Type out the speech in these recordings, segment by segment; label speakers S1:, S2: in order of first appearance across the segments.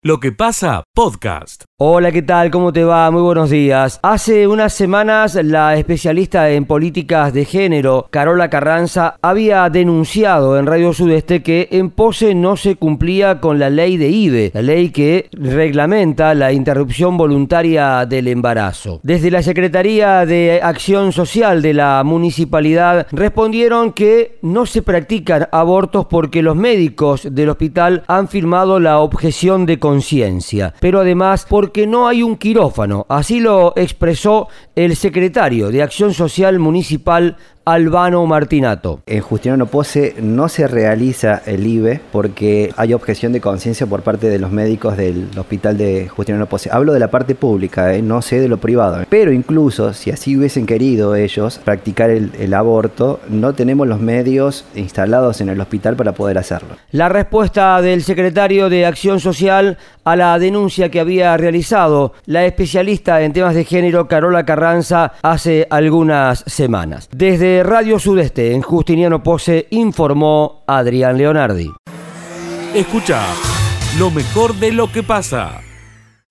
S1: Lo que pasa, podcast.
S2: Hola, ¿qué tal? ¿Cómo te va? Muy buenos días. Hace unas semanas la especialista en políticas de género, Carola Carranza, había denunciado en Radio Sudeste que en Pose no se cumplía con la ley de IBE, la ley que reglamenta la interrupción voluntaria del embarazo. Desde la Secretaría de Acción Social de la municipalidad respondieron que no se practican abortos porque los médicos del hospital han firmado la objeción de conciencia, pero además porque no hay un quirófano. Así lo expresó el secretario de Acción Social Municipal Albano Martinato.
S3: En Justiniano Pose no se realiza el IBE porque hay objeción de conciencia por parte de los médicos del hospital de Justiniano Pose. Hablo de la parte pública, ¿eh? no sé de lo privado. Pero incluso si así hubiesen querido ellos practicar el, el aborto, no tenemos los medios instalados en el hospital para poder hacerlo.
S2: La respuesta del secretario de Acción Social a la denuncia que había realizado la especialista en temas de género Carola Carranza hace algunas semanas. Desde Radio Sudeste en Justiniano Pose informó Adrián Leonardi.
S1: Escucha lo mejor de lo que pasa.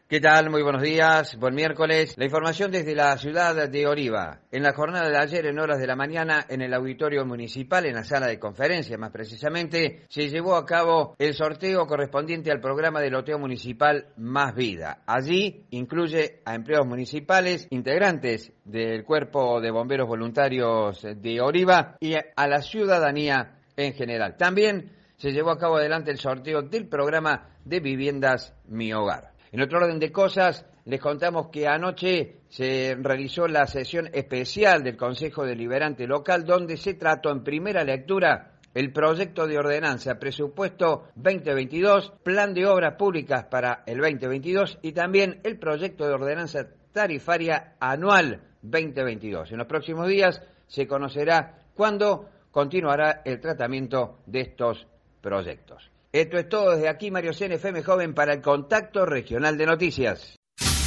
S4: ¿Qué tal? Muy buenos días, buen miércoles. La información desde la ciudad de Oriva. En la jornada de ayer, en horas de la mañana, en el auditorio municipal, en la sala de conferencias más precisamente, se llevó a cabo el sorteo correspondiente al programa de loteo municipal Más Vida. Allí incluye a empleados municipales, integrantes del Cuerpo de Bomberos Voluntarios de Oriva y a la ciudadanía en general. También se llevó a cabo adelante el sorteo del programa de viviendas Mi Hogar. En otro orden de cosas, les contamos que anoche se realizó la sesión especial del Consejo Deliberante Local, donde se trató en primera lectura el proyecto de ordenanza presupuesto 2022, plan de obras públicas para el 2022 y también el proyecto de ordenanza tarifaria anual 2022. En los próximos días se conocerá cuándo continuará el tratamiento de estos proyectos. Esto es todo desde aquí, Mario CNFM Joven, para el Contacto Regional de Noticias.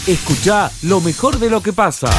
S1: Escucha lo mejor de lo que pasa.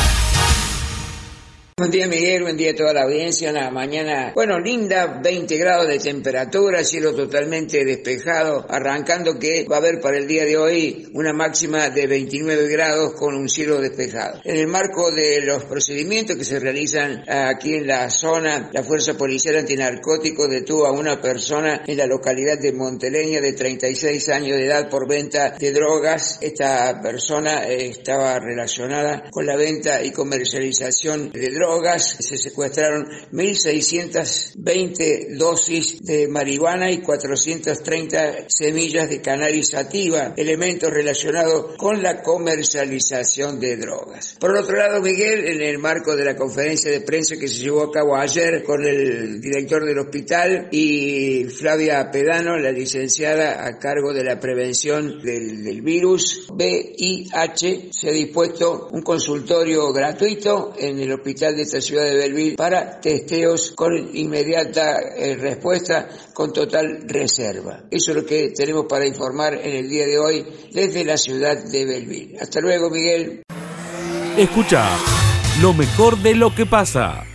S5: Buen día Miguel, buen día a toda la audiencia, una mañana, bueno, linda, 20 grados de temperatura, cielo totalmente despejado, arrancando que va a haber para el día de hoy una máxima de 29 grados con un cielo despejado. En el marco de los procedimientos que se realizan aquí en la zona, la Fuerza Policial Antinarcótico detuvo a una persona en la localidad de Monteleña de 36 años de edad por venta de drogas. Esta persona estaba relacionada con la venta y comercialización de drogas se secuestraron 1.620 dosis de marihuana y 430 semillas de cannabis sativa, elementos relacionados con la comercialización de drogas. Por otro lado, Miguel, en el marco de la conferencia de prensa que se llevó a cabo ayer con el director del hospital y Flavia Pedano, la licenciada a cargo de la prevención del, del virus VIH, se ha dispuesto un consultorio gratuito en el hospital de esta ciudad de Belville para testeos con inmediata eh, respuesta con total reserva. Eso es lo que tenemos para informar en el día de hoy desde la ciudad de Belville. Hasta luego, Miguel.
S1: Escucha lo mejor de lo que pasa.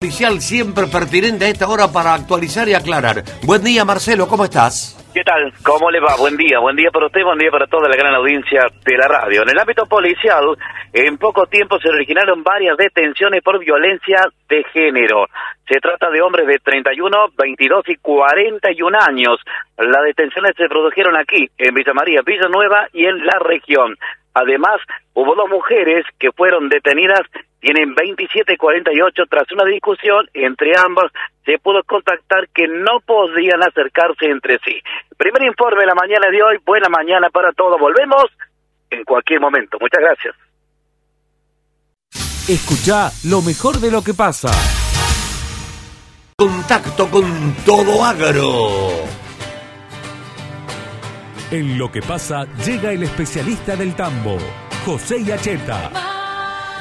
S6: Oficial siempre pertinente a esta hora para actualizar y aclarar. Buen día, Marcelo, ¿cómo estás?
S7: ¿Qué tal? ¿Cómo le va? Buen día, buen día para usted, buen día para toda la gran audiencia de la radio. En el ámbito policial, en poco tiempo se originaron varias detenciones por violencia de género. Se trata de hombres de 31, 22 y 41 años. Las detenciones se produjeron aquí, en Villa María, Villanueva y en la región. Además, hubo dos mujeres que fueron detenidas, tienen 27 y 48. Tras una discusión entre ambas, se pudo contactar que no podían acercarse entre sí. Primer informe de la mañana de hoy. Buena mañana para todos. Volvemos en cualquier momento. Muchas gracias.
S1: Escucha lo mejor de lo que pasa.
S6: Contacto con todo agro.
S1: En lo que pasa llega el especialista del tambo, José Yacheta.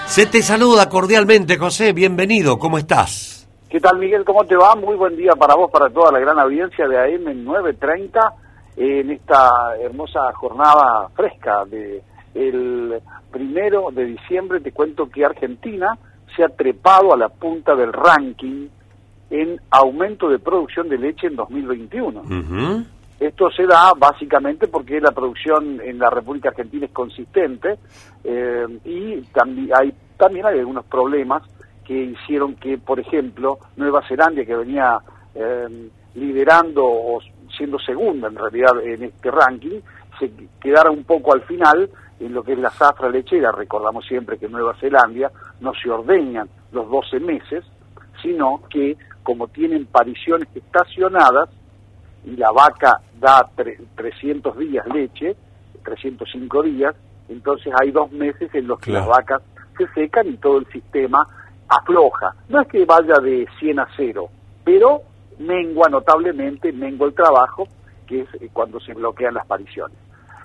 S6: Se te saluda cordialmente, José. Bienvenido. ¿Cómo estás?
S8: ¿Qué tal, Miguel? ¿Cómo te va? Muy buen día para vos, para toda la gran audiencia de AM 930 en esta hermosa jornada fresca de el primero de diciembre. Te cuento que Argentina se ha trepado a la punta del ranking en aumento de producción de leche en 2021.
S9: Esto se da básicamente porque la producción en la República Argentina es consistente eh, y también hay, también hay algunos problemas que hicieron que, por ejemplo, Nueva Zelanda, que venía eh, liderando o siendo segunda en realidad en este ranking, se quedara un poco al final en lo que es la zafra lechera. Recordamos siempre que en Nueva Zelanda no se ordeñan los 12 meses, sino que como tienen pariciones estacionadas, y la vaca da 300 días leche, 305 días, entonces hay dos meses en los que las vacas se secan y todo el sistema afloja. No es que vaya de 100 a 0, pero mengua notablemente, mengua el trabajo, que es eh, cuando se bloquean las pariciones.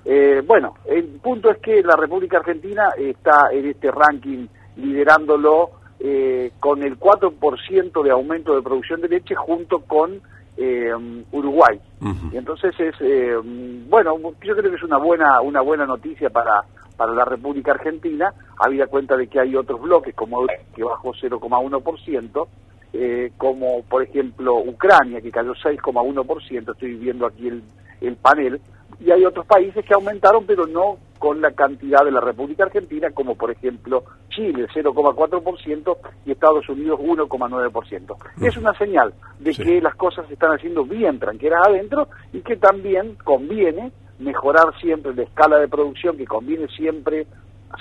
S9: Eh, bueno, el punto es que la República Argentina está en este ranking liderándolo eh, con el 4% de aumento de producción de leche junto con eh, Uruguay. Y entonces es, eh, bueno, yo creo que es una buena, una buena noticia para, para la República Argentina, habida cuenta de que hay otros bloques, como que bajó 0,1%, eh, como por ejemplo Ucrania, que cayó 6,1%, estoy viendo aquí el, el panel, y hay otros países que aumentaron, pero no con la cantidad de la República Argentina, como por ejemplo Chile, 0,4%, y Estados Unidos, 1,9%. Es una señal de que las cosas se están haciendo bien tranquilas adentro y que también conviene mejorar siempre la escala de producción, que conviene siempre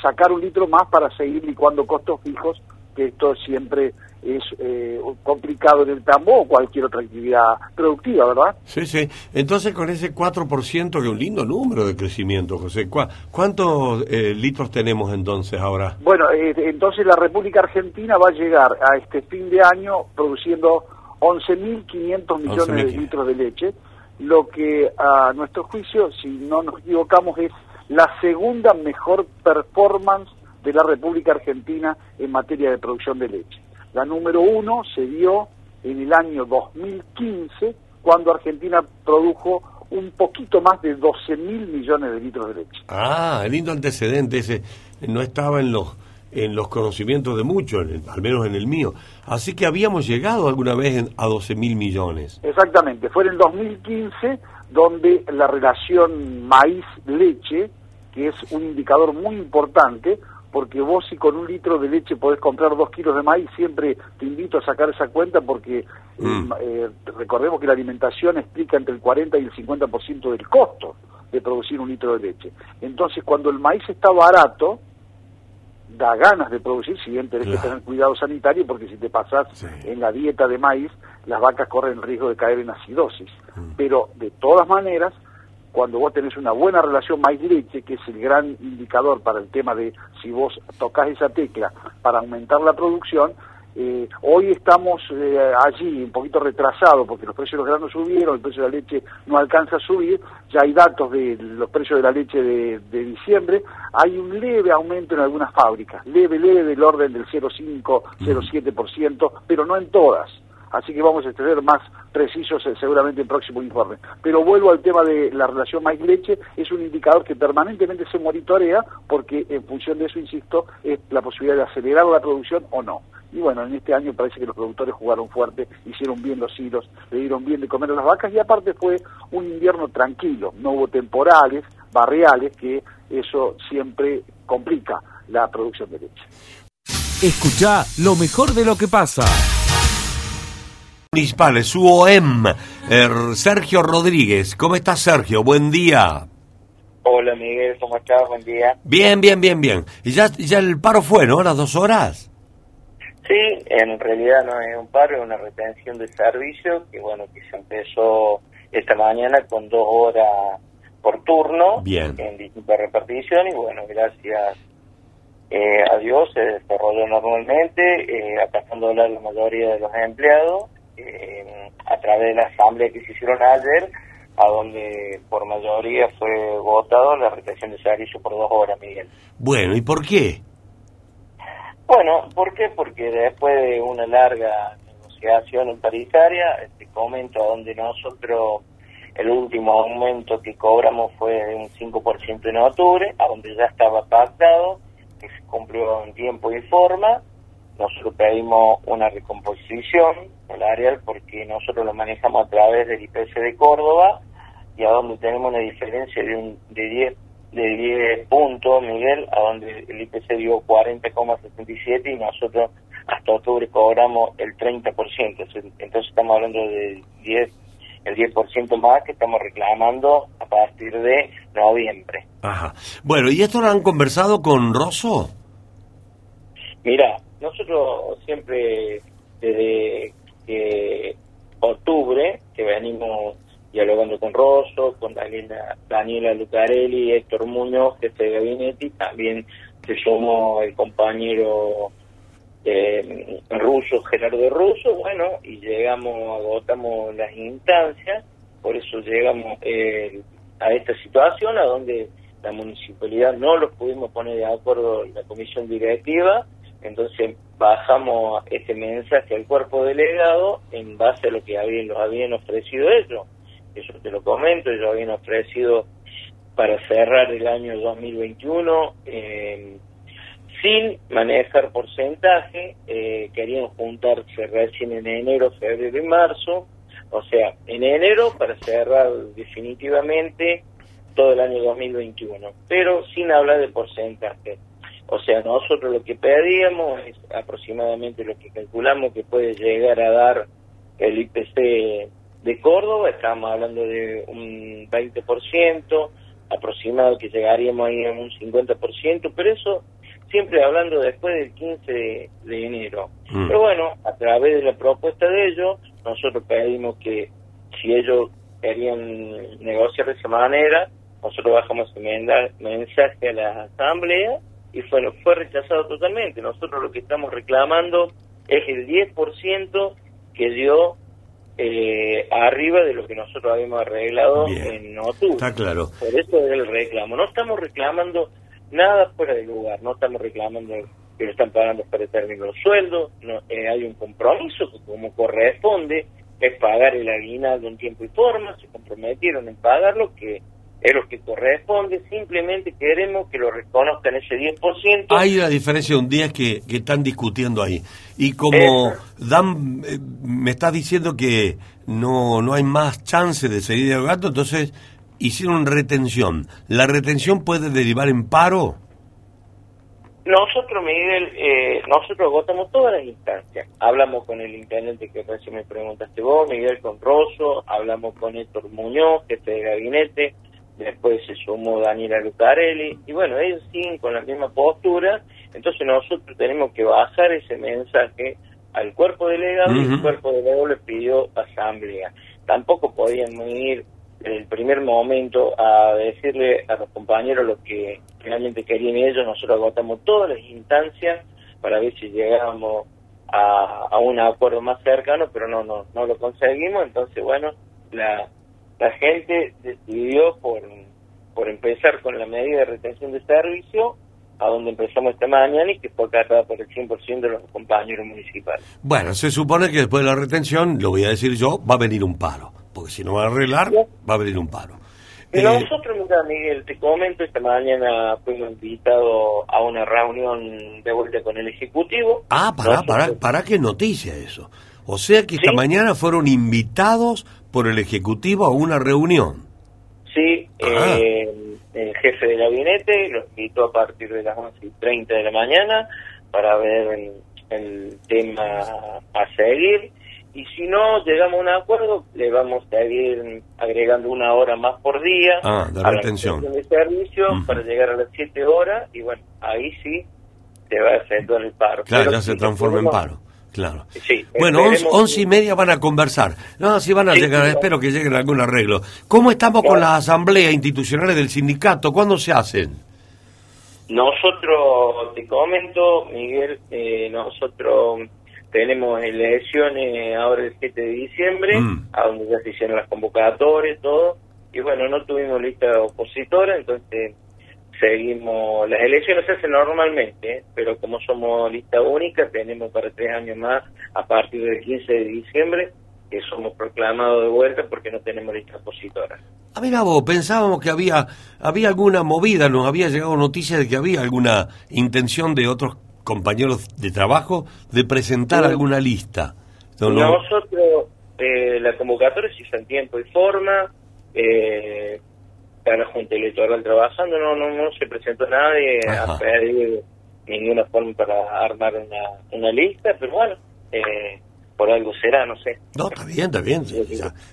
S9: sacar un litro más para seguir licuando costos fijos, que esto siempre es eh, complicado en el tambo o cualquier otra actividad productiva, ¿verdad?
S6: Sí, sí. Entonces, con ese 4%, que es un lindo número de crecimiento, José, ¿cuántos eh, litros tenemos entonces ahora?
S9: Bueno, eh, entonces la República Argentina va a llegar a este fin de año produciendo 11.500 millones de litros de leche, lo que a nuestro juicio, si no nos equivocamos, es la segunda mejor performance de la República Argentina en materia de producción de leche. La número uno se dio en el año 2015, cuando Argentina produjo un poquito más de 12 mil millones de litros de leche.
S6: Ah, lindo antecedente ese. No estaba en los en los conocimientos de muchos, al menos en el mío. Así que habíamos llegado alguna vez a 12 mil millones.
S9: Exactamente, fue en el 2015 donde la relación maíz-leche, que es un indicador muy importante, porque vos si con un litro de leche podés comprar dos kilos de maíz, siempre te invito a sacar esa cuenta porque eh, mm. eh, recordemos que la alimentación explica entre el 40 y el 50% del costo de producir un litro de leche. Entonces cuando el maíz está barato, da ganas de producir, si bien tenés que tener cuidado sanitario, porque si te pasás en la dieta de maíz, las vacas corren el riesgo de caer en acidosis. Mm. Pero de todas maneras, cuando vos tenés una buena relación maíz-leche, que es el gran indicador para el tema de si vos tocas esa tecla para aumentar la producción, eh, hoy estamos eh, allí un poquito retrasados porque los precios de los granos subieron, el precio de la leche no alcanza a subir, ya hay datos de los precios de la leche de, de diciembre, hay un leve aumento en algunas fábricas, leve, leve del orden del 0,5, 0,7%, pero no en todas así que vamos a tener más precisos eh, seguramente en próximo informe. Pero vuelvo al tema de la relación maíz-leche, es un indicador que permanentemente se monitorea porque en función de eso, insisto, es la posibilidad de acelerar la producción o no. Y bueno, en este año parece que los productores jugaron fuerte, hicieron bien los hilos, le dieron bien de comer a las vacas y aparte fue un invierno tranquilo, no hubo temporales, barriales, que eso siempre complica la producción de leche.
S1: Escucha lo mejor de lo que pasa
S6: municipales, su OEM, er, Sergio Rodríguez. ¿Cómo estás, Sergio? Buen día.
S10: Hola, Miguel, ¿cómo estás? Buen día.
S6: Bien, bien, bien, bien. Y ya, ya el paro fue, ¿no? Las dos horas.
S10: Sí, en realidad no es un paro, es una retención de servicio que, bueno, que se empezó esta mañana con dos horas por turno
S6: bien.
S10: en distintas reparticiones y, bueno, gracias eh, a Dios se desarrolló normalmente, eh, a la mayoría de los empleados eh, a través de la asamblea que se hicieron ayer, a donde por mayoría fue votado la retención de servicio por dos horas, Miguel.
S6: Bueno, ¿y por qué?
S10: Bueno, ¿por qué? Porque después de una larga negociación paritaria, te comento a donde nosotros el último aumento que cobramos fue de un 5% en octubre, a donde ya estaba pactado, que se cumplió en tiempo y forma, nosotros pedimos una recomposición salarial porque nosotros lo manejamos a través del IPC de Córdoba y a donde tenemos una diferencia de, un, de 10 de 10 puntos, Miguel, a donde el IPC dio 40,77 y nosotros hasta octubre cobramos el 30%. Entonces estamos hablando de 10 el 10% más que estamos reclamando a partir de noviembre.
S6: Ajá. Bueno, ¿y esto lo han conversado con Rosso?
S10: Mira, nosotros siempre desde que octubre, que venimos dialogando con Rosso, con Daniela, Lucarelli, Héctor Muñoz, jefe de gabinete, y también se sumó el compañero eh, ruso, Gerardo Russo, bueno, y llegamos, agotamos las instancias, por eso llegamos eh, a esta situación, a donde la municipalidad no los pudimos poner de acuerdo la comisión directiva, entonces bajamos este mensaje al cuerpo delegado en base a lo que habían, los habían ofrecido ellos. Eso te lo comento, ellos habían ofrecido para cerrar el año 2021 eh, sin manejar porcentaje, eh, querían juntarse recién en enero, febrero y marzo, o sea, en enero para cerrar definitivamente todo el año 2021, pero sin hablar de porcentaje. O sea, nosotros lo que pedíamos es aproximadamente lo que calculamos que puede llegar a dar el IPC de Córdoba, estamos hablando de un 20%, aproximado que llegaríamos ahí a un 50%, pero eso siempre hablando después del 15 de, enero. Mm. Pero bueno, a través de la propuesta de ellos, nosotros pedimos que si ellos querían negociar de esa manera, nosotros bajamos un mensaje a la asamblea y fue, fue rechazado totalmente. Nosotros lo que estamos reclamando es el 10% que dio eh, arriba de lo que nosotros habíamos arreglado en octubre.
S6: Está claro.
S10: Por eso es el reclamo. No estamos reclamando nada fuera de lugar, no estamos reclamando que lo están pagando para término los sueldos, no, eh, hay un compromiso que como corresponde es pagar el aguinaldo en tiempo y forma, se comprometieron en pagarlo, que es lo que corresponde, simplemente queremos que lo reconozcan ese 10%.
S6: Hay una diferencia de un día que, que están discutiendo ahí. Y como Dan eh, me está diciendo que no, no hay más chance de seguir dialogando, entonces hicieron retención. ¿La retención puede derivar en paro?
S10: Nosotros, Miguel, eh, nosotros agotamos todas las instancias. Hablamos con el intendente que recién me preguntaste vos, Miguel Conroso, hablamos con Héctor Muñoz, jefe de gabinete, después se sumó Daniela Lucarelli, y bueno, ellos siguen con la misma postura, entonces nosotros tenemos que bajar ese mensaje al cuerpo delegado y el cuerpo delegado le pidió asamblea. Tampoco podían ir en el primer momento a decirle a los compañeros lo que finalmente querían ellos, nosotros agotamos todas las instancias para ver si llegábamos a, a un acuerdo más cercano, pero no, no, no lo conseguimos, entonces bueno, la, la gente decidió por, por empezar con la medida de retención de servicio, a donde empezamos esta mañana y que fue acatada por el 100% de los compañeros municipales.
S6: Bueno, se supone que después de la retención, lo voy a decir yo, va a venir un paro porque si no va a arreglar, va a venir un paro.
S10: Eh, nosotros, mira, Miguel, te comento, esta mañana fuimos invitados a una reunión de vuelta con el Ejecutivo.
S6: Ah, para, para, para qué noticia eso. O sea que esta mañana fueron invitados por el Ejecutivo a una reunión.
S10: Sí, ah. eh, el jefe del gabinete los invitó a partir de las 11 y 30 de la mañana para ver el tema a seguir y si no llegamos a un acuerdo, le vamos a ir agregando una hora más por día
S6: ah, de
S10: a
S6: retención.
S10: de servicio para llegar a las siete horas y bueno, ahí sí se va a hacer todo el paro.
S6: Claro, ya se transforma en paro. Claro. bueno, once, y media van a conversar. No, si van a llegar, espero que lleguen a algún arreglo. ¿Cómo estamos con las asambleas institucionales del sindicato? ¿Cuándo se hacen?
S10: Nosotros, te comento, Miguel, eh, nosotros tenemos elecciones ahora el 7 de diciembre, mm. a donde ya se hicieron las convocatorias, todo. Y bueno, no tuvimos lista opositora, entonces seguimos. Las elecciones se hacen normalmente, pero como somos lista única, tenemos para tres años más, a partir del 15 de diciembre, que somos proclamados de vuelta porque no tenemos lista opositora.
S6: A ver, vos, pensábamos que había, había alguna movida, nos había llegado noticia de que había alguna intención de otros compañeros de trabajo de presentar alguna lista.
S10: Nosotros, eh, la convocatoria se hizo en tiempo y forma, eh, está la Junta Electoral trabajando, no, no, no se presentó nadie a pedir ninguna forma para armar una, una lista, pero bueno, eh, por algo será, no sé.
S6: No, está bien, está bien.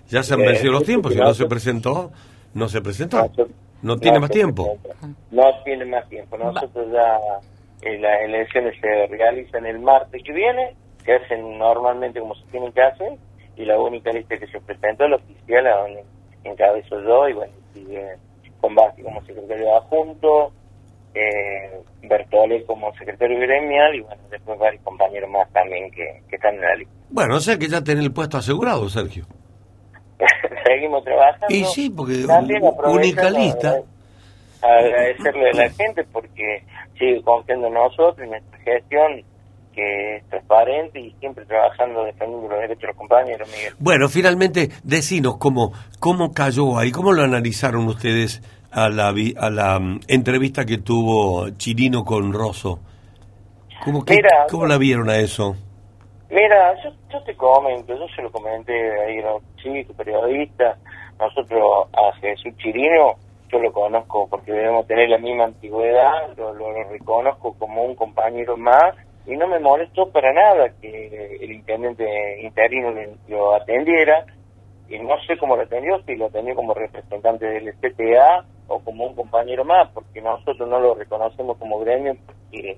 S6: Ya, se han vencido los tiempos. Si no se presentó, no se presentó. No tiene más tiempo.
S10: No tiene más tiempo. Nosotros ya eh, las elecciones se realizan el martes que viene, se hacen normalmente como se tienen que hacer, y la única lista que se presentó es la oficial, a donde encabezo yo, y bueno, sigue con Basti como secretario adjunto, eh, Bertole como secretario gremial, y bueno, después varios compañeros más también que, que están en la lista.
S6: Bueno, o sea que ya tenés el puesto asegurado, Sergio.
S10: Seguimos trabajando.
S6: Y sí, porque lista
S10: Agradecerle a la gente porque sigue confiando en nosotros, en nuestra gestión, que es transparente y siempre trabajando defendiendo los derechos de los compañeros, Miguel.
S6: Bueno, finalmente, decinos cómo, cómo cayó ahí, cómo lo analizaron ustedes a la, a la mm, entrevista que tuvo Chirino con Rosso. ¿Cómo, que, ¿Cómo la vieron a eso?
S10: Mira, yo, yo te comento, yo se lo comenté ahí a un chico, periodista, nosotros a Jesús Chirino, yo lo conozco porque debemos tener la misma antigüedad, lo, lo, reconozco como un compañero más y no me molestó para nada que el intendente interino lo atendiera y no sé cómo lo atendió, si lo atendió como representante del CTA o como un compañero más, porque nosotros no lo reconocemos como gremio porque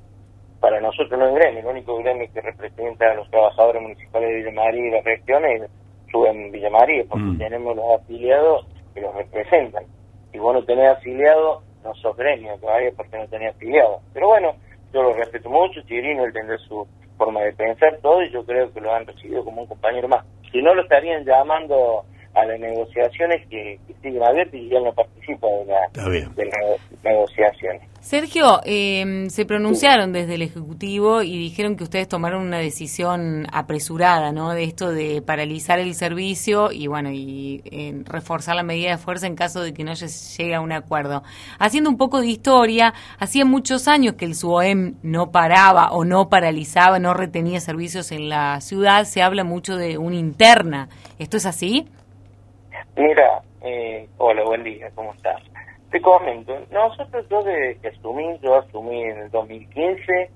S10: para nosotros no es gremio, el único gremio que representa a los trabajadores municipales de Villa María y las regiones sube en Villa María, porque mm. tenemos los afiliados que los representan. Si vos no tenés afiliados, no sos gremio todavía porque no tenés afiliados. Pero bueno, yo lo respeto mucho, Chirino, él tendrá su forma de pensar todo y yo creo que lo han recibido como un compañero más. Si no, lo estarían llamando a las negociaciones que, siguen abiertas y ya no participa de, de las negociaciones.
S11: Sergio, eh, se pronunciaron desde el Ejecutivo y dijeron que ustedes tomaron una decisión apresurada, ¿no? De esto de paralizar el servicio y, bueno, y reforzar la medida de fuerza en caso de que no llegue a un acuerdo. Haciendo un poco de historia, hacía muchos años que el SUOEM no paraba o no paralizaba, no retenía servicios en la ciudad. Se habla mucho de una interna. ¿Esto es así?
S10: Mira, eh, hola, buen día, ¿cómo estás? Te comento, nosotros yo desde que asumí, yo asumí en el 2015,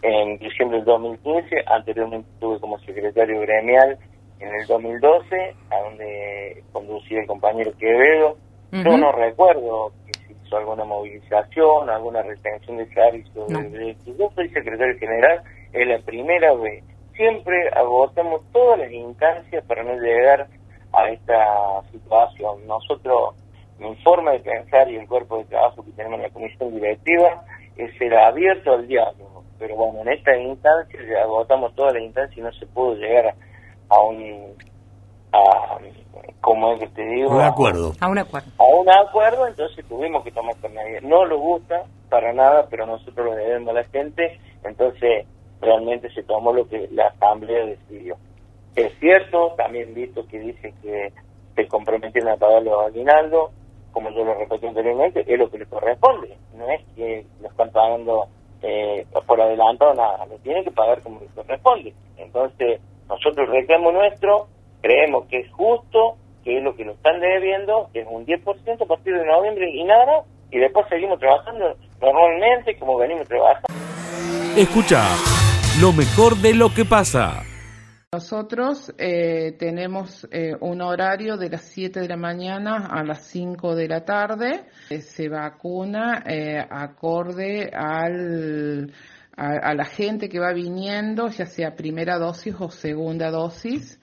S10: en diciembre del 2015, anteriormente estuve como secretario gremial en el 2012, a donde conducía el compañero Quevedo. Yo no recuerdo que se hizo alguna movilización, alguna retención de servicio. yo soy secretario general, es la primera vez. Siempre agotamos todas las instancias para no llegar a esta situación. Nosotros mi forma de pensar y el cuerpo de trabajo que tenemos en la comisión directiva es ser abierto al diálogo. Pero bueno, en esta instancia ya agotamos toda la instancia y no se pudo llegar a un, a, como es que te digo,
S6: un acuerdo.
S11: A, un acuerdo.
S10: A un acuerdo, entonces tuvimos que tomar con nadie. No lo gusta para nada, pero nosotros lo debemos a la gente, entonces realmente se tomó lo que la asamblea decidió. Es cierto, también visto que dice que se comprometieron a pagar los aguinaldos, como yo lo repetí anteriormente, es lo que le corresponde. No es que lo están pagando eh, por adelantado, nada, lo tienen que pagar como le corresponde. Entonces, nosotros reclamo nuestro, creemos que es justo, que es lo que nos están debiendo, que es un 10% a partir de noviembre y nada, y después seguimos trabajando normalmente como venimos trabajando.
S1: Escucha lo mejor de lo que pasa.
S12: Nosotros eh, tenemos eh, un horario de las 7 de la mañana a las 5 de la tarde. Eh, se vacuna acorde al, a, la gente que va viniendo, ya sea primera dosis o segunda dosis,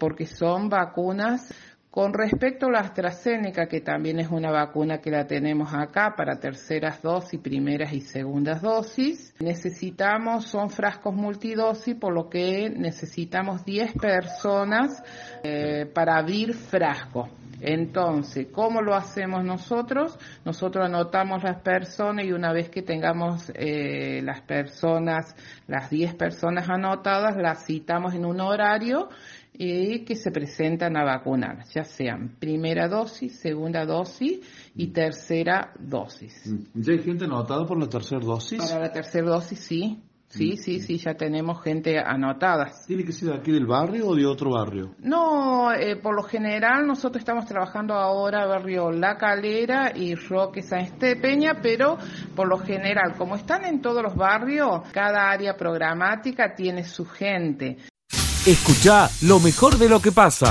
S12: porque son vacunas con respecto a la AstraZeneca, que también es una vacuna que la tenemos acá para terceras dosis, primeras y segundas dosis, necesitamos, son frascos multidosis, por lo que necesitamos 10 personas eh, para abrir frasco. Entonces, ¿cómo lo hacemos nosotros? Nosotros anotamos las personas y una vez que tengamos eh, las personas, las 10 personas anotadas, las citamos en un horario y que se presentan a vacunar, ya sean primera dosis, segunda dosis y tercera dosis.
S13: ¿Ya hay gente anotada por la tercera dosis?
S12: Para la tercera dosis, sí. Sí, sí, sí, ya tenemos gente anotada.
S6: ¿Tiene que ser de aquí del barrio o de otro barrio?
S12: No, eh, por lo general nosotros estamos trabajando ahora barrio La Calera y Roque San Estepeña, pero por lo general, como están en todos los barrios, cada área programática tiene su gente.
S1: Escucha lo mejor de lo que pasa.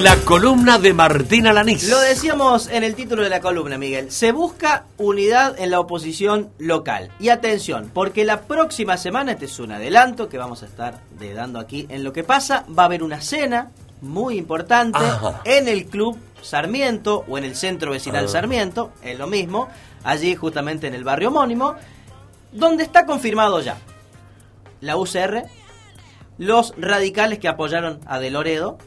S6: La columna de Martín Alanís.
S13: Lo decíamos en el título de la columna, Miguel. Se busca unidad en la oposición local. Y atención, porque la próxima semana, este es un adelanto que vamos a estar dando aquí en lo que pasa, va a haber una cena muy importante
S6: Ajá.
S13: en el Club Sarmiento o en el Centro Vecinal
S6: Ah.
S13: Sarmiento, es lo mismo, allí justamente en el barrio homónimo, donde está confirmado ya la UCR, los radicales que apoyaron a De Loredo,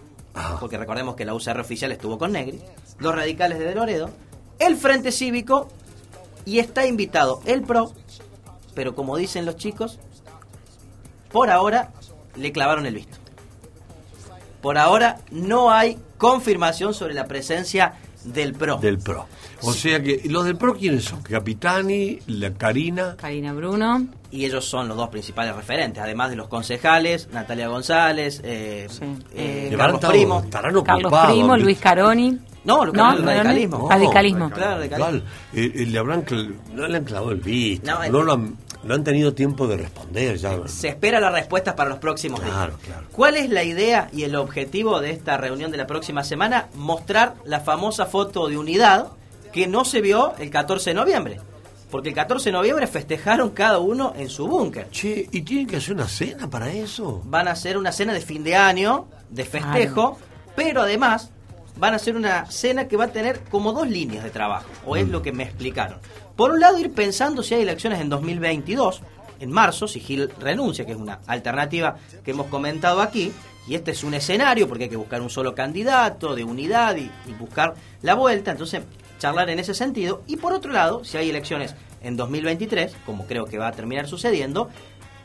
S13: porque recordemos que la UCR oficial estuvo con Negri, los radicales de De Loredo, el Frente Cívico y está invitado el PRO, pero como dicen los chicos, por ahora le clavaron el visto. Por ahora no hay confirmación sobre la presencia del PRO.
S6: Del PRO. O sea que, ¿los del PRO quiénes son? Capitani, la Karina.
S11: Karina Bruno.
S13: Y ellos son los dos principales referentes, además de los concejales, Natalia González, eh, eh,
S11: Eh,
S13: Carlos Primo.
S6: estarán
S11: Carlos. Primo, Luis Caroni.
S13: No, lo que
S11: No,
S13: es el radicalismo.
S11: Radicalismo.
S13: Claro, radicalismo.
S6: Eh, eh, le habrán cl- no le han clavado el visto,
S13: No,
S6: no,
S13: eh,
S6: lo, han, no han tenido tiempo de responder ya.
S13: Se espera las respuestas para los próximos
S6: Claro,
S13: días. ¿Cuál es la idea y el objetivo de esta reunión de la próxima semana? Mostrar la famosa foto de unidad que no se vio el 14 de noviembre. Porque el 14 de noviembre festejaron cada uno en su búnker.
S6: Che, ¿y tienen que hacer una cena para eso?
S13: Van a hacer una cena de fin de año, de festejo, pero además van a hacer una cena que va a tener como dos líneas de trabajo, o es lo que me explicaron. Por un lado, ir pensando si hay elecciones en 2022, en marzo, si Gil renuncia, que es una alternativa que hemos comentado aquí, y este es un escenario porque hay que buscar un solo candidato de unidad y, y buscar la vuelta, entonces charlar en ese sentido. Y por otro lado, si hay elecciones en 2023, como creo que va a terminar sucediendo,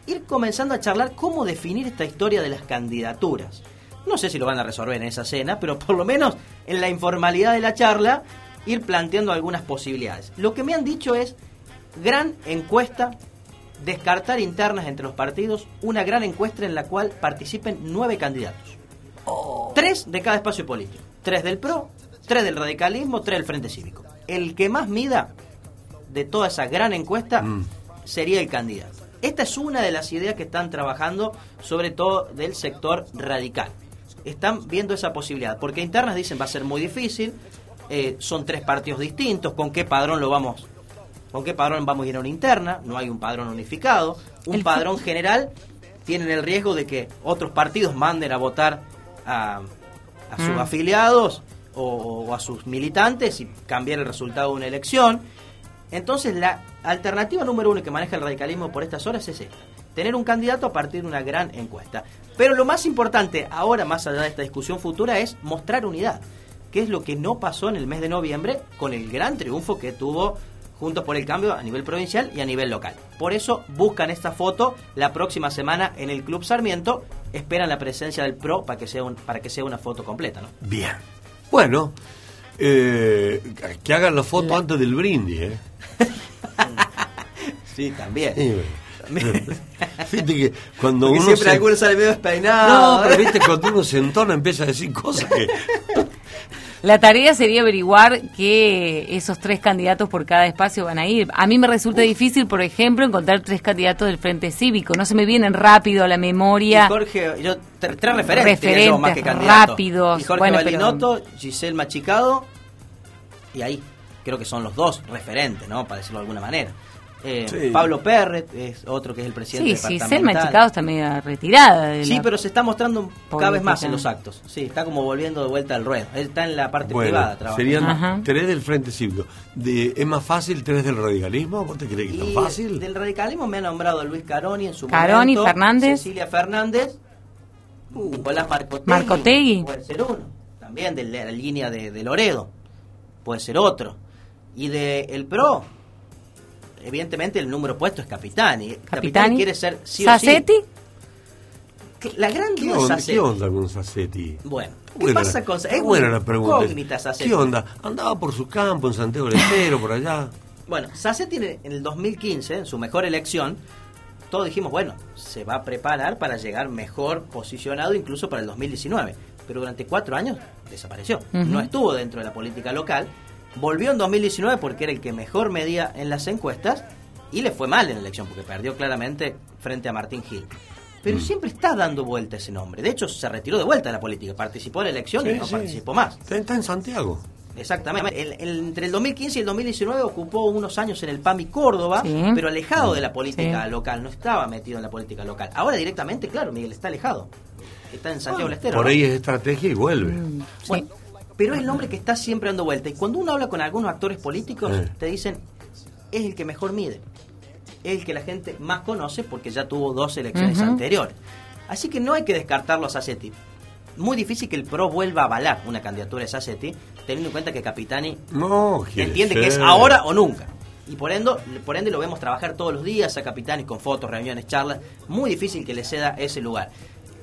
S13: ir comenzando a charlar cómo definir esta historia de las candidaturas. No sé si lo van a resolver en esa cena, pero por lo menos en la informalidad de la charla, ir planteando algunas posibilidades. Lo que me han dicho es gran encuesta, descartar internas entre los partidos, una gran encuesta en la cual participen nueve candidatos. Tres de cada espacio político. Tres del PRO, tres del radicalismo, tres del Frente Cívico. El que más mida de toda esa gran encuesta sería el candidato. Esta es una de las ideas que están trabajando, sobre todo del sector radical. Están viendo esa posibilidad, porque internas dicen va a ser muy difícil, eh, son tres partidos distintos, ¿con qué padrón lo vamos? ¿Con qué padrón vamos a ir a una interna? No hay un padrón unificado. Un
S11: El-
S13: padrón general tienen el riesgo de que otros partidos manden a votar a, a sus
S11: Mm.
S13: afiliados o, o a sus militantes y cambiar el resultado de una elección. Entonces la alternativa número uno que maneja el radicalismo por estas horas es esta. Tener un candidato a partir de una gran encuesta. Pero lo más importante ahora, más allá de esta discusión futura, es mostrar unidad. Que es lo que no pasó en el mes de noviembre con el gran triunfo que tuvo Juntos por el Cambio a nivel provincial y a nivel local. Por eso buscan esta foto la próxima semana en el Club Sarmiento. Esperan la presencia del PRO para que sea, un- para que sea una foto completa. ¿no?
S6: Bien. Bueno, eh, que hagan la foto antes del brindis, ¿eh?
S13: Sí, también.
S6: Viste que cuando
S13: Porque
S6: uno
S13: siempre
S6: se...
S13: alguno sale medio despeinado.
S6: No, pero viste cuando uno se entona empieza a decir cosas que...
S11: La tarea sería averiguar que esos tres candidatos por cada espacio van a ir. A mí me resulta difícil, por ejemplo, encontrar tres candidatos del Frente Cívico. No se me vienen rápido a la memoria.
S13: Y Jorge, yo, tre- tres referentes, yo, más que
S11: Referentes
S13: candidatos.
S11: rápidos.
S13: Y Jorge
S11: Bueno, pero-
S13: Giselle Machicado, y ahí creo que son los dos referentes, ¿no? Para decirlo de alguna manera. Eh,
S11: Sí.
S13: Pablo Perret es otro que es el presidente
S11: Sí, sí, Selma. Chicado está media retirada. De
S13: Sí,
S11: la-
S13: pero se está mostrando cada vez más en los actos. Sí, está como volviendo de vuelta al ruedo. Él está en la parte
S6: Bueno,
S13: privada trabajando.
S6: serían tres del Frente Cívico. De, ¿Es más fácil tres del radicalismo? ¿Vos te crees que es tan fácil?
S13: Del radicalismo me ha nombrado Luis Caroni en su
S11: Caroni,
S13: momento.
S11: Fernández.
S13: Cecilia Fernández. Nicolás Marcotegui.
S11: Marcotegui.
S13: Puede ser uno. También de la línea de, de Loredo. Puede ser otro. Y de el PRO. Evidentemente el número puesto es Capitani. Capitani,
S11: Capitani.
S13: quiere ser sí
S11: ¿Sassetti?
S13: o sí. La gran
S6: ¿Qué
S13: duda es
S6: onda,
S13: Sassetti.
S6: ¿Qué onda con Sassetti?
S13: Bueno, ¿qué
S6: Buena
S13: pasa
S6: la-
S13: con
S6: está
S13: es
S6: buena la pregunta.
S13: Sassetti.
S6: ¿Qué onda? Andaba por su campo en Santiago del Estero, por allá.
S13: Bueno, Sassetti en el- en el 2015, en su mejor elección, todos dijimos, bueno, se va a preparar para llegar mejor posicionado incluso para el 2019. Pero durante cuatro años desapareció. No estuvo dentro de la política local. Volvió en 2019 porque era el que mejor medía en las encuestas y le fue mal en la elección porque perdió claramente frente a Martín Gil. Pero siempre está dando vuelta ese nombre. De hecho, se retiró de vuelta de la política. Participó en la elección y no
S6: sí.
S13: participó más.
S6: Está, está en Santiago.
S13: Exactamente. El- el- entre el 2015 y el 2019 ocupó unos años en el PAMI Córdoba,
S11: Sí.
S13: pero alejado de la política
S11: Sí.
S13: local, no estaba metido en la política local. Ahora directamente, claro, Miguel está alejado. Está en Santiago del Estero.
S6: Por
S13: ¿no?
S6: ahí es estrategia y vuelve.
S11: Mm,
S13: Bueno, pero es el nombre que está siempre dando vuelta. Y cuando uno habla con algunos actores políticos, te dicen, es el que mejor mide. Es el que la gente más conoce porque ya tuvo dos elecciones anteriores. Así que no hay que descartarlo a Sassetti. Muy difícil que el PRO vuelva a avalar una candidatura de Sassetti, teniendo en cuenta que Capitani
S6: No,
S13: entiende que es ahora o nunca. Y por ende, por ende lo vemos trabajar todos los días a Capitani con fotos, reuniones, charlas. Muy difícil que le ceda ese lugar.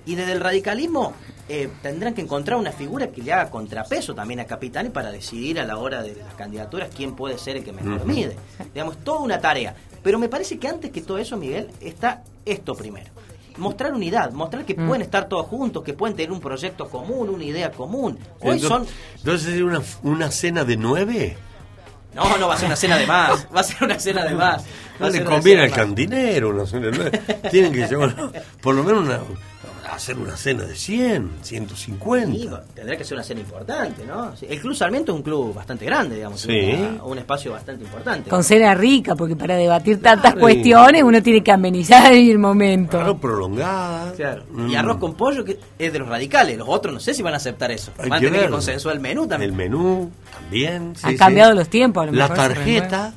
S13: Y desde el radicalismo eh, tendrán que encontrar una figura que le haga contrapeso también a Capitani para decidir a la hora de las candidaturas quién puede ser el que mejor mide. Digamos, toda una tarea. Pero me parece que antes que todo eso, Miguel, está esto primero. Mostrar unidad, mostrar que
S11: Mm.
S13: pueden estar todos juntos, que pueden tener un proyecto común, una idea común. Hoy
S6: Entonces-
S13: son
S6: Entonces, ¿es una, una cena de nueve?
S13: No, no va a ser una cena de más. Va a ser una cena de más. Va
S6: No le conviene al cantinero una cena de nueve. Tienen que llevar por lo menos una, hacer una cena de 100, 150.
S13: Sí, tendrá que ser una cena importante, ¿no? El Club Sarmiento es un club bastante grande, digamos.
S6: Sí.
S13: una- un espacio bastante importante.
S11: Con cena rica, porque para debatir tantas cuestiones uno tiene que amenizar el momento.
S6: Claro, prolongada.
S13: Claro.
S6: Mm.
S13: Y arroz con pollo que es de los radicales. Los otros no sé si van a aceptar eso.
S6: Hay
S13: van a tener que consensuar el menú también.
S6: El menú también. sí,
S11: Han
S6: sí.
S11: cambiado los tiempos, a lo
S6: La
S11: mejor se
S6: tarjeta,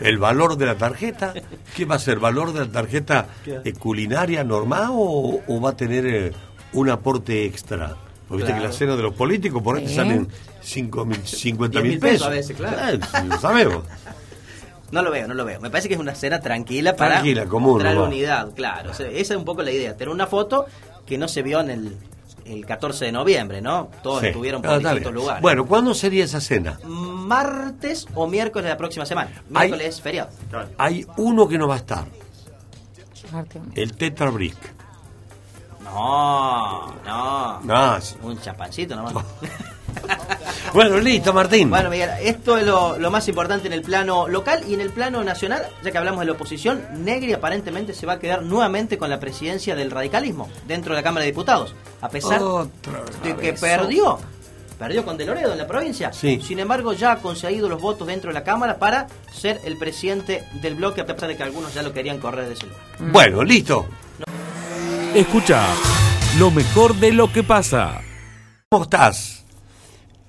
S6: el valor de la tarjeta. ¿Qué va a ser? ¿Valor de la tarjeta eh, culinaria normal o, o va a tener eh, un aporte extra? Porque viste que la cena de los políticos por ahí te salen 5 mil, 50
S13: 10.000
S6: mil
S13: pesos
S6: pesos.
S13: a veces, claro.
S6: Eh, lo sabemos.
S13: No lo veo, no lo veo. Me parece que es una cena tranquila para
S6: Tranquila, común,
S13: mostrar la unidad, claro. O sea, esa es un poco la idea. Tener una foto que no se vio en el, el 14 de noviembre, ¿no? Todos
S6: Sí.
S13: estuvieron por
S6: Ah,
S13: distintos lugares.
S6: Bueno, ¿cuándo sería esa cena?
S13: Martes o miércoles de la próxima semana.
S6: Hay-
S13: Miércoles es feriado.
S6: Hay uno que no va a estar, el Tetra Brick.
S13: No, no.
S6: No.
S13: Un champancito nomás.
S6: Bueno, listo, Martín.
S13: Bueno, Miguel, esto es lo, lo más importante en el plano local y en el plano nacional, ya que hablamos de la oposición, Negri aparentemente se va a quedar nuevamente con la presidencia del radicalismo dentro de la Cámara de Diputados, a pesar
S6: Otra
S13: de que
S6: vez.
S13: perdió. Perdió con De Loredo en la provincia.
S6: Sí.
S13: Sin embargo, ya ha conseguido los votos dentro de la Cámara para ser el presidente del bloque, a pesar de que algunos ya lo querían correr de ese lugar.
S6: Bueno, listo.
S1: Escucha lo mejor de lo que pasa.
S6: ¿Cómo estás?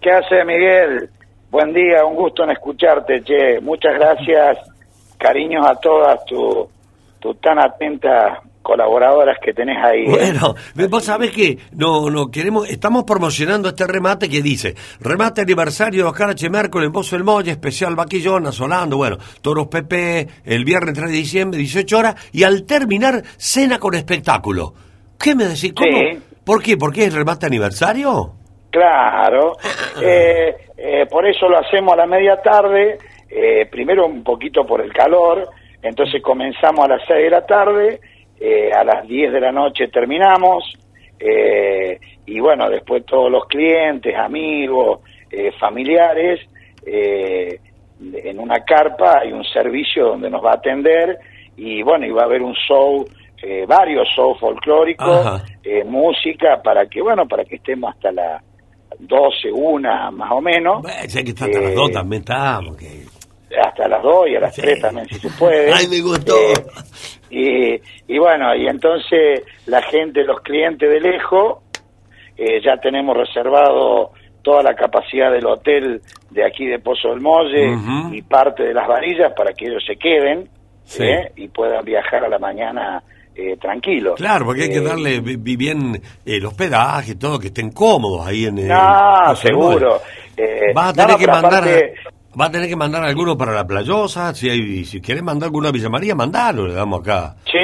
S8: ¿Qué hace Miguel? Buen día, un gusto en escucharte, che. Muchas gracias, cariños a todas tus tu tan atentas colaboradoras que tenés ahí. ¿eh?
S6: Bueno, vos sabés que no, no queremos, estamos promocionando este remate que dice, remate aniversario de Oscar H. Mércoles en Pozo del Molle, especial Vaquillón, Solando, bueno, Toros PP, el viernes 3 de diciembre, 18 horas, y al terminar, cena con espectáculo. ¿Qué me decís? ¿Cómo?
S8: Sí.
S6: ¿Por qué? ¿Por qué es remate aniversario?
S8: Claro, eh, eh, por eso lo hacemos a la media tarde, eh, primero un poquito por el calor, entonces comenzamos a las 6 de la tarde, eh, a las 10 de la noche terminamos, eh, y bueno, después todos los clientes, amigos, eh, familiares, eh, en una carpa hay un servicio donde nos va a atender, y bueno, y va a haber un show, eh, varios shows folclóricos, eh, música, para que, bueno, para que estemos hasta las 12, una más o menos.
S6: Bueno, ya que está hasta las
S8: Eh,
S6: dos también estamos. Que...
S8: hasta las 2 y a las
S6: Sí.
S8: 3 también si se puede.
S6: Ay, me gustó.
S8: Eh, y, y bueno, y entonces la gente, los clientes de lejos, eh, ya tenemos reservado toda la capacidad del hotel de aquí de Pozo del Molle y parte de las varillas para que ellos se queden
S6: Sí.
S8: ¿eh? y puedan viajar a la mañana eh, tranquilos.
S6: Claro, porque hay que
S8: Eh,
S6: darle bi- bi- bien eh, el hospedaje, todo, que estén cómodos ahí en el...
S8: No, seguro. Eh,
S6: Vas a tener
S8: no,
S6: que mandar,
S8: aparte-
S6: Va a tener que mandar alguno para la playosa, si hay, si querés mandar alguno a Villa María, mandalo, le damos acá.
S8: Sí,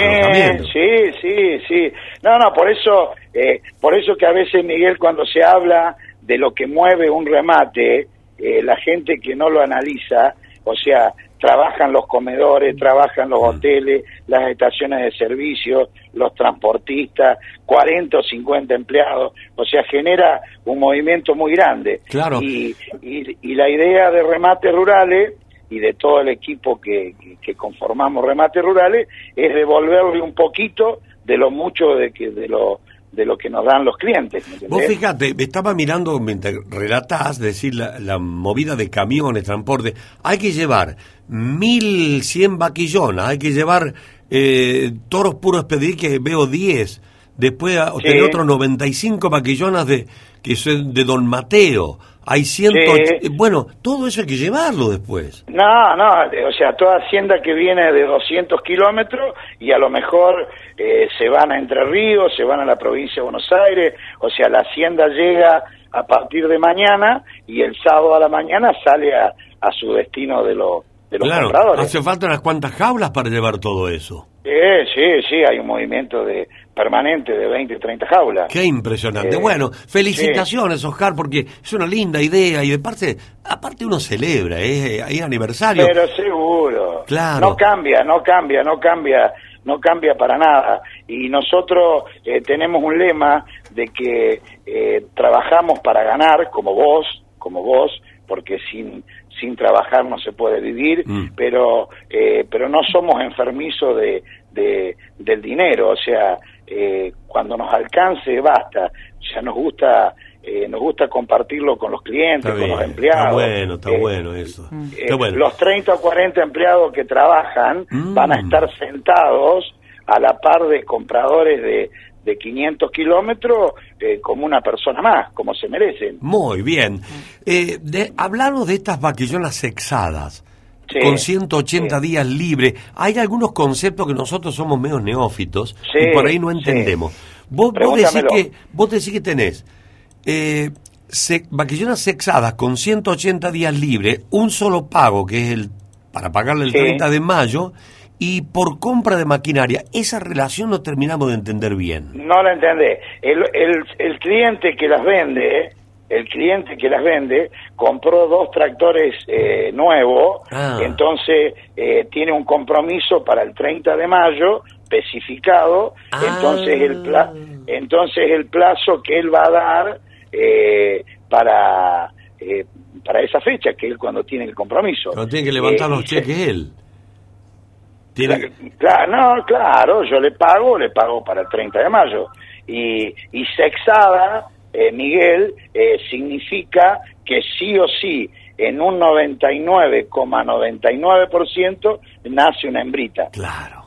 S8: sí, sí, sí. No, no, por eso, eh, por eso que a veces Miguel cuando se habla de lo que mueve un remate, eh, la gente que no lo analiza, o sea, trabajan los comedores, trabajan los hoteles, las estaciones de servicio, los transportistas, 40 o 50 empleados, o sea, genera un movimiento muy grande.
S6: Claro.
S8: Y, y, y la idea de remates rurales y de todo el equipo que, que, que conformamos remates rurales es devolverle un poquito de lo mucho de que de lo de lo que nos dan los clientes. ¿me
S6: Vos fíjate, estaba mirando mientras relatás, decir, la, la movida de camiones, transporte. Hay que llevar 1100 vaquillonas, hay que llevar eh, toros puros pedir que veo 10. Después a-
S8: Sí.
S6: tener otros 95 vaquillonas de, que son de Don Mateo. Hay 100.
S8: Sí.
S6: Bueno, todo eso hay que llevarlo después.
S8: No, no, o sea, toda hacienda que viene de 200 kilómetros y a lo mejor eh, se van a Entre Ríos, se van a la provincia de Buenos Aires, o sea, la hacienda llega a partir de mañana y el sábado a la mañana sale a, a su destino de, los de los
S6: Claro, hace falta unas cuantas jaulas para llevar todo eso.
S8: Eh, sí, sí, hay un movimiento de permanente de 20, 30 jaulas.
S6: Qué impresionante.
S8: Eh,
S6: bueno, felicitaciones, Oscar, porque es una linda idea y de parte, aparte uno celebra, ¿eh? hay aniversario.
S8: Pero seguro.
S6: Claro.
S8: No cambia, no cambia, no cambia, no cambia para nada. Y nosotros eh, tenemos un lema de que eh, trabajamos para ganar, como vos, como vos, porque sin sin trabajar no se puede vivir,
S6: Mm.
S8: pero eh, pero no somos enfermizos de, de- del dinero, o sea, eh, cuando nos alcance basta, sea, nos gusta eh, nos gusta compartirlo con los clientes,
S6: Está
S8: con
S6: bien,
S8: los empleados.
S6: está bueno, está
S8: Eh,
S6: bueno eso.
S8: eh,
S6: Está bueno.
S8: Los 30 o 40 empleados que trabajan
S6: Mm.
S8: van a estar sentados a la par de compradores de, de 500 kilómetros eh, como una persona más, como se merecen.
S6: Muy bien. Eh, de, hablaros de estas vaquillonas sexadas.
S8: Sí,
S6: con 180
S8: sí.
S6: días libre. Hay algunos conceptos que nosotros somos medio neófitos
S8: Sí,
S6: y por ahí no entendemos. Vos, vos decís que vos decís que tenés eh, se- vaquillonas sexadas con 180 días libre, un solo pago que es el para pagarle el
S8: Sí.
S6: 30 de mayo y por compra de maquinaria. Esa relación no terminamos de entender bien.
S8: No lo entendés. El, el, el cliente que las vende, el cliente que las vende, compró dos tractores eh, nuevos,
S6: Ah.
S8: entonces eh, tiene un compromiso para el 30 de mayo especificado,
S6: Ah.
S8: entonces el pla- entonces el plazo que él va a dar eh, para eh, para esa fecha, que él cuando tiene el compromiso.
S6: No tiene que levantar
S8: Eh,
S6: los
S8: se-
S6: cheques él. Tiene,
S8: Claro, no, claro, yo le pago, le pago para el 30 de mayo. Y, y sexada, eh, Miguel, eh, significa que sí o sí, en un 99,99% nace una hembrita.
S6: Claro.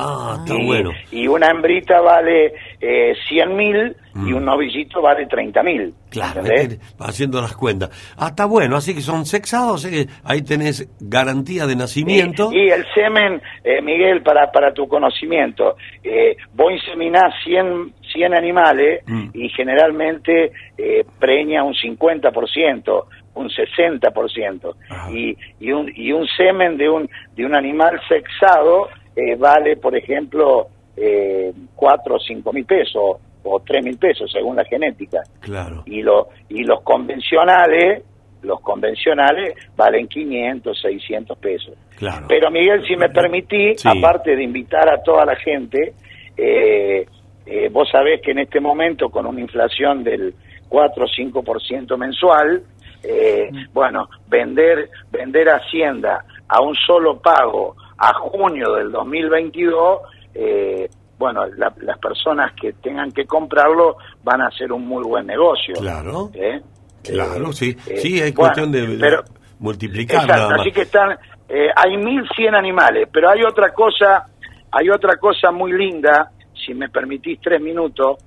S6: Ah, está
S8: y,
S6: bueno.
S8: y una hembrita vale eh, 100 mil y
S6: Mm.
S8: un novillito vale 30 mil.
S6: Claro, este, haciendo las cuentas. Ah, está bueno, así que son sexados, ahí tenés garantía de nacimiento.
S8: Y, y el semen, eh, Miguel, para, para tu conocimiento, eh, vos inseminás 100, 100 animales
S6: Mm.
S8: y generalmente eh, preña un 50%, un 60%.
S6: Ah.
S8: Y, y, un, y un semen de un, de un animal sexado eh, vale, por ejemplo, eh, 4 o 5 mil pesos o 3 mil pesos según la genética
S6: Claro.
S8: y, lo, y los convencionales, los convencionales valen 500, 600 pesos.
S6: Claro.
S8: Pero Miguel, si me permitís,
S6: Sí.
S8: aparte de invitar a toda la gente, eh, eh, vos sabés que en este momento con una inflación del 4 o 5% mensual, eh, bueno, vender, vender Hacienda a un solo pago a junio del 2022, eh, bueno, la- las personas que tengan que comprarlo van a hacer un muy buen negocio.
S6: Claro.
S8: ¿eh?
S6: Claro,
S8: Eh,
S6: sí.
S8: eh,
S6: sí, es
S8: bueno,
S6: cuestión de
S8: pero-
S6: multiplicar
S8: Exacto,
S6: nada más.
S8: así que están, eh, hay 1100 animales, pero hay otra cosa, hay otra cosa muy linda, si me permitís tres minutos,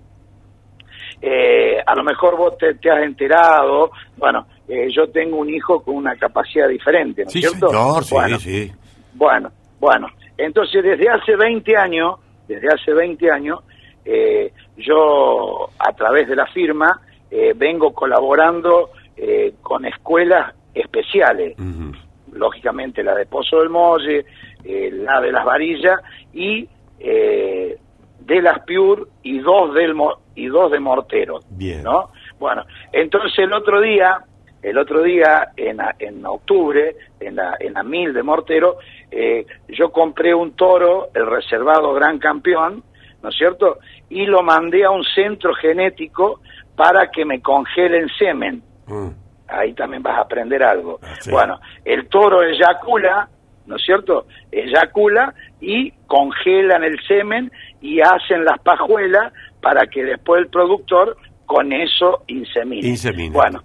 S8: eh, a lo mejor vos te, te has enterado, bueno, eh, yo tengo un hijo con una capacidad diferente, ¿no es
S6: Sí,
S8: cierto?
S6: señor, sí,
S8: bueno,
S6: sí.
S8: bueno, bueno, entonces desde hace 20 años, desde hace 20 años, eh, yo a través de la firma vengo colaborando con escuelas especiales. Lógicamente la de Pozo del Molle, la de las varillas y eh, de las Pure y dos del Mo- y dos de Mortero,
S6: Bien.
S8: ¿no? Bueno, entonces el otro día, el otro día en, en octubre, en la, en la mil de Mortero, eh, yo compré un toro, el reservado Gran Campeón, ¿no es cierto? Y lo mandé a un centro genético para que me congelen semen.
S6: Mm.
S8: Ahí también vas a aprender algo.
S6: sí.
S8: Bueno, el toro eyacula, ¿no es cierto? Eyacula y congelan el semen y hacen las pajuelas para que después el productor con eso insemine.
S6: Insemine.
S8: Bueno,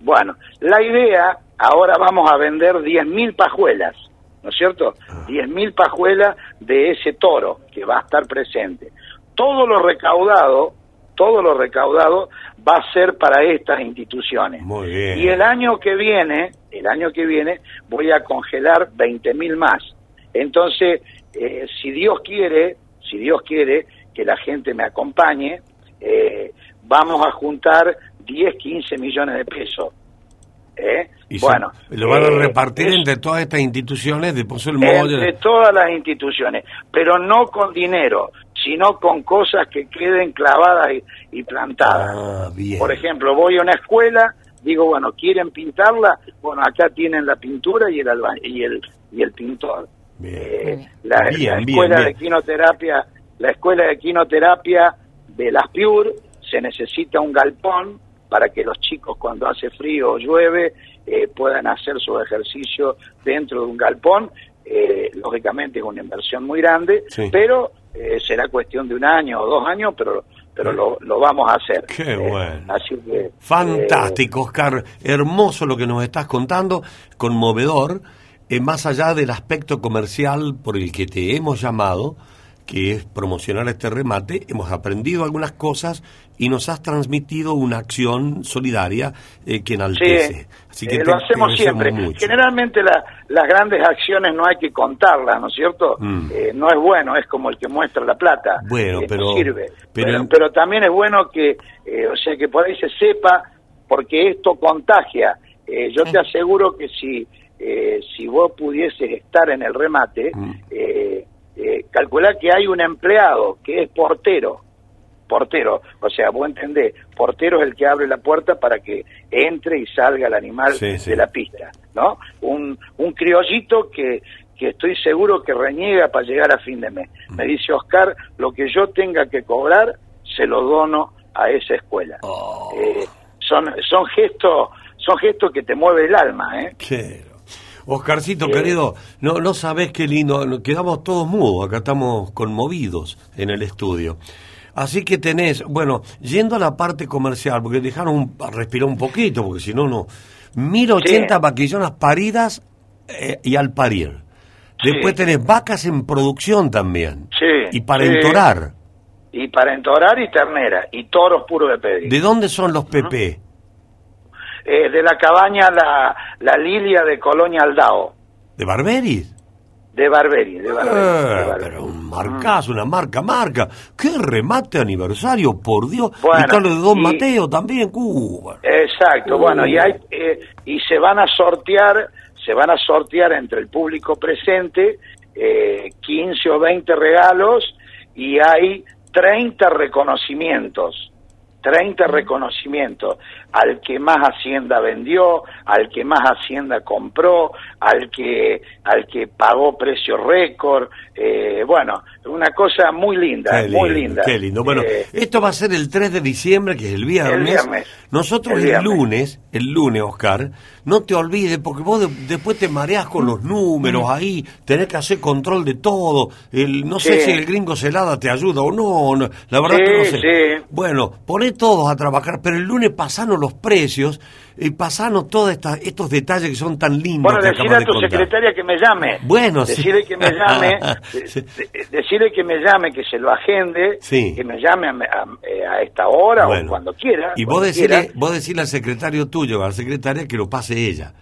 S8: bueno, la idea, ahora vamos a vender 10.000 pajuelas, ¿no es cierto?
S6: Ah.
S8: 10.000 pajuelas de ese toro que va a estar presente. Todo lo recaudado, todo lo recaudado va a ser para estas instituciones.
S6: Muy bien.
S8: Y el año que viene, el año que viene, voy a congelar 20.000 más. Entonces, eh, si Dios quiere, si Dios quiere que la gente me acompañe, eh, vamos a juntar 10, 15 millones de pesos. ¿Eh?
S6: Y se-
S8: bueno,
S6: lo van a
S8: eh,
S6: repartir
S8: es-
S6: entre todas estas instituciones de Molle.
S8: entre todas las instituciones, pero no con dinero, sino con cosas que queden clavadas y, y plantadas.
S6: Ah, bien.
S8: Por ejemplo, voy a una escuela, digo, bueno, ¿quieren pintarla? Bueno, acá tienen la pintura y el, alba- y el, y el pintor. Eh, la,
S6: Bien,
S8: la
S6: bien,
S8: escuela
S6: bien.
S8: de quinoterapia, la escuela de quinoterapia de las Pure, se necesita un galpón para que los chicos cuando hace frío o llueve eh, puedan hacer su ejercicio dentro de un galpón. Eh, lógicamente es una inversión muy grande,
S6: Sí.
S8: pero será cuestión de un año o dos años, pero pero lo, lo vamos a hacer.
S6: Qué
S8: Eh,
S6: bueno.
S8: Así que eh,
S6: Fantástico, Oscar. Hermoso lo que nos estás contando, conmovedor, eh, más allá del aspecto comercial por el que te hemos llamado, que es promocionar este remate, hemos aprendido algunas cosas y nos has transmitido una acción solidaria eh, que enaltece.
S8: Sí,
S6: Así que
S8: eh,
S6: te-
S8: lo hacemos siempre.
S6: mucho.
S8: Generalmente la- las grandes acciones no hay que contarlas, ¿no es cierto?
S6: Mm.
S8: Eh, no es bueno, es como el que muestra la plata.
S6: Bueno,
S8: no
S6: pero-
S8: sirve.
S6: pero-
S8: Pero, pero también es bueno que, o sea, que por ahí se sepa, porque esto contagia. Yo te aseguro que si, eh, si vos pudieses estar en el remate,
S6: Mm.
S8: eh, eh, calculá que hay un empleado que es portero portero, o sea, vos entendés, portero es el que abre la puerta para que entre y salga el animal
S6: Sí, sí.
S8: de la pista, ¿no? Un, un criollito que, que estoy seguro que reniega para llegar a fin de mes.
S6: Mm.
S8: Me dice Oscar, lo que yo tenga que cobrar, se lo dono a esa escuela.
S6: Oh.
S8: Eh, son, son gestos, son gestos que te mueve el alma, ¿eh?
S6: Quiero. Oscarcito, querido, no, no sabés qué lindo, quedamos todos mudos, acá estamos conmovidos en el estudio. Así que tenés, bueno, yendo a la parte comercial, porque dejaron un, respirar un poquito, porque si no, no. 1080
S8: Sí.
S6: vaquillonas paridas eh, y al parir.
S8: Sí.
S6: Después tenés vacas en producción también.
S8: Sí.
S6: Y para entorar.
S8: Y para entorar y ternera, y toros puros de pedir.
S6: ¿De dónde son los PP?
S8: Eh, de la cabaña la, la Lilia de Colonia Aldao,
S6: ¿De Barberis?
S8: de Barberi, de Barberi. de
S6: Eh,
S8: Barberi.
S6: pero un marcazo, una marca, marca. ¡Qué remate aniversario, por Dios!
S8: Bueno,
S6: y de Don
S8: y-
S6: Mateo también, Cuba.
S8: Exacto, bueno, y hay eh, y se van a sortear, se van a sortear entre el público presente eh, 15 o 20 regalos y hay 30 reconocimientos. 30 reconocimientos al que más Hacienda vendió, al que más Hacienda compró, al que al que pagó precio récord, eh, bueno, una cosa muy linda, muy linda.
S6: Qué lindo. Bueno,
S8: Eh,
S6: esto va a ser el 3 de diciembre, que es el viernes.
S8: El viernes.
S6: Nosotros
S8: El
S6: lunes, el lunes, Oscar, no te olvides, porque vos de- después te mareas con los números ahí, tenés que hacer control de todo. El, no sé
S8: Mm.
S6: Si el gringo celada te ayuda o no, no, la verdad
S8: Sí,
S6: que no sé.
S8: sí.
S6: Bueno, poné todos a trabajar, pero el lunes pasanos los precios y pasanos todos estos detalles que son tan lindos.
S8: Bueno, decirle a tu secretaria que me llame.
S6: Bueno, sí.
S8: decirle que me llame,
S6: Sí.
S8: de- decirle que me llame, que se lo agende,
S6: Sí.
S8: que me llame a, a- eh, a esta hora
S6: Bueno.
S8: o cuando quiera.
S6: Y vos decirle,
S8: quiera.
S6: vos decirle al secretario tuyo, a la secretaria, que lo pase ella.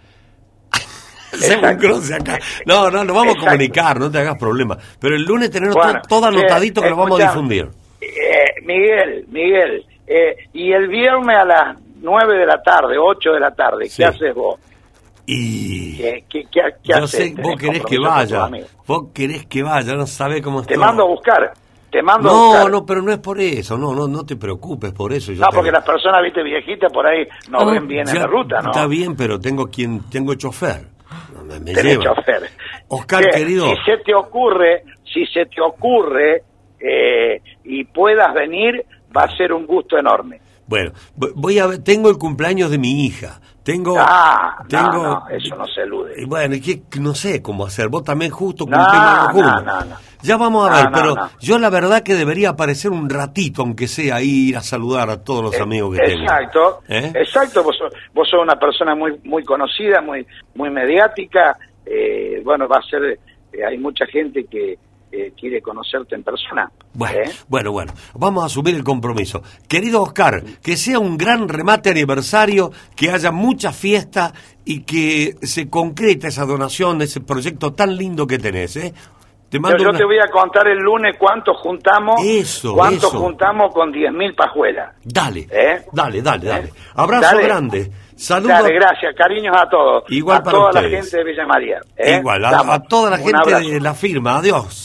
S6: Se
S8: Exacto.
S6: un cruce acá. No, no, nos vamos a comunicar, no te hagas problema. Pero el lunes
S8: Bueno,
S6: todo, todo anotadito que lo vamos a difundir.
S8: Eh, Miguel, Miguel, eh, y el viernes a las 9 de la tarde, 8 de la tarde,
S6: Sí.
S8: ¿qué haces vos?
S6: Y
S8: ¿Qué, qué, qué, qué
S6: yo
S8: haces?
S6: sé,
S8: ¿Tenés
S6: vos querés que vaya, vos querés que vaya, no sabés cómo
S8: Te
S6: estoy.
S8: mando a buscar, te mando a
S6: No,
S8: buscar.
S6: no, pero no es por eso, no, no, no te preocupes por eso. yo
S8: No,
S6: te-
S8: porque las personas, viste, viejitas por ahí no ven bien en la ruta, ¿no?
S6: Está bien, pero tengo quien, tengo chofer. Me, me
S8: Tenés
S6: lleva.
S8: chofer.
S6: Oscar, querido.
S8: Si se te ocurre, si se te ocurre eh, y puedas venir, va a ser un gusto enorme.
S6: Bueno, vo- voy a ver, tengo el cumpleaños de mi hija. Tengo,
S8: Ah,
S6: tengo,
S8: no, no, eso no se elude.
S6: bueno, que no sé cómo hacer. Vos también justo
S8: No,
S6: cumplimos. Ya vamos a ver, pero yo la verdad que debería aparecer un ratito, aunque sea ir a saludar a todos los amigos que tengo.
S8: Eh, Exacto,
S6: ¿Eh?
S8: exacto. Vos, sos- vos sos una persona muy muy conocida, muy muy mediática. eh, bueno, va a ser. eh, hay mucha gente que eh, quiere conocerte en persona.
S6: Bueno,
S8: ¿eh?
S6: bueno, bueno, vamos a asumir el compromiso. Querido Oscar, que sea un gran remate aniversario, que haya mucha fiesta y que se concrete esa donación, ese proyecto tan lindo que tenés, ¿eh? Te
S8: Yo,
S6: mando
S8: yo
S6: una-
S8: te voy a contar el lunes cuánto juntamos.
S6: Eso,
S8: cuánto
S6: eso.
S8: juntamos con 10.000 pajuelas.
S6: Dale,
S8: ¿Eh?
S6: dale, dale, dale. Abrazo
S8: Dale.
S6: grande. Saludos.
S8: Dale, gracias, cariños a todos.
S6: Igual
S8: a
S6: para
S8: toda la gente de Villa María. ¿eh?
S6: Igual, a, toda la gente de la firma. Adiós.